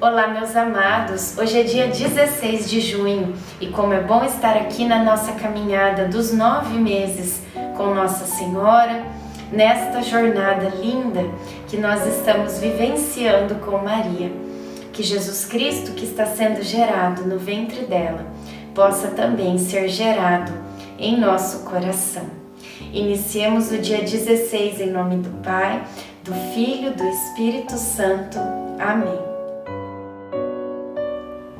Olá, meus amados! Hoje é dia 16 de junho e como é bom estar aqui na nossa caminhada dos nove meses com Nossa Senhora, nesta jornada linda que nós estamos vivenciando com Maria. Que Jesus Cristo, que está sendo gerado no ventre dela, possa também ser gerado em nosso coração. Iniciemos o dia 16 em nome do Pai, do Filho, do Espírito Santo. Amém.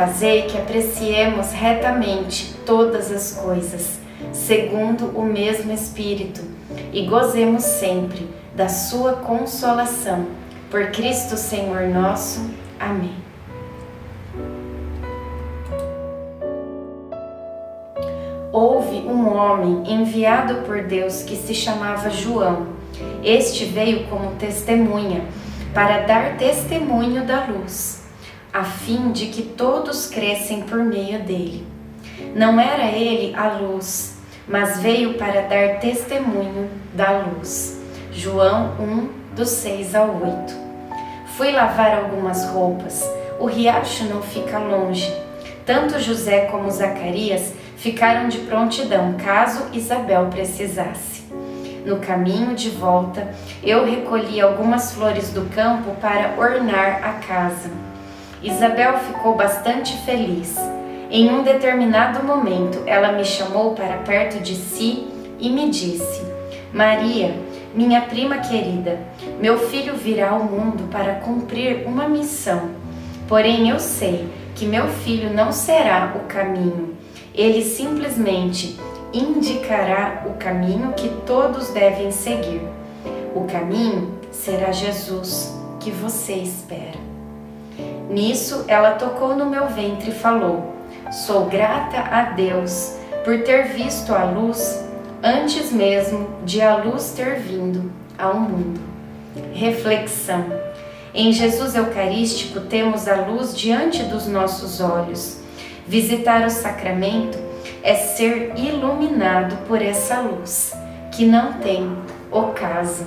Fazei que apreciemos retamente todas as coisas, segundo o mesmo Espírito, e gozemos sempre da Sua consolação. Por Cristo Senhor nosso. Amém. Houve um homem enviado por Deus que se chamava João. Este veio como testemunha, para dar testemunho da luz a fim de que todos crescem por meio dele. Não era ele a luz, mas veio para dar testemunho da luz. João 1, do 6 ao 8. Fui lavar algumas roupas, o riacho não fica longe. Tanto José como Zacarias ficaram de prontidão caso Isabel precisasse. No caminho de volta, eu recolhi algumas flores do campo para ornar a casa. Isabel ficou bastante feliz. Em um determinado momento, ela me chamou para perto de si e me disse: Maria, minha prima querida, meu filho virá ao mundo para cumprir uma missão. Porém, eu sei que meu filho não será o caminho. Ele simplesmente indicará o caminho que todos devem seguir. O caminho será Jesus, que você espera. Nisso ela tocou no meu ventre e falou: Sou grata a Deus por ter visto a luz antes mesmo de a luz ter vindo ao mundo. Reflexão: Em Jesus Eucarístico temos a luz diante dos nossos olhos. Visitar o sacramento é ser iluminado por essa luz, que não tem ocaso.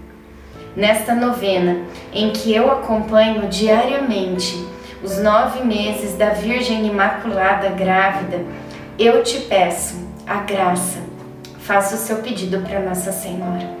nesta novena em que eu acompanho diariamente os nove meses da Virgem Imaculada grávida, eu te peço a graça. Faça o seu pedido para Nossa Senhora.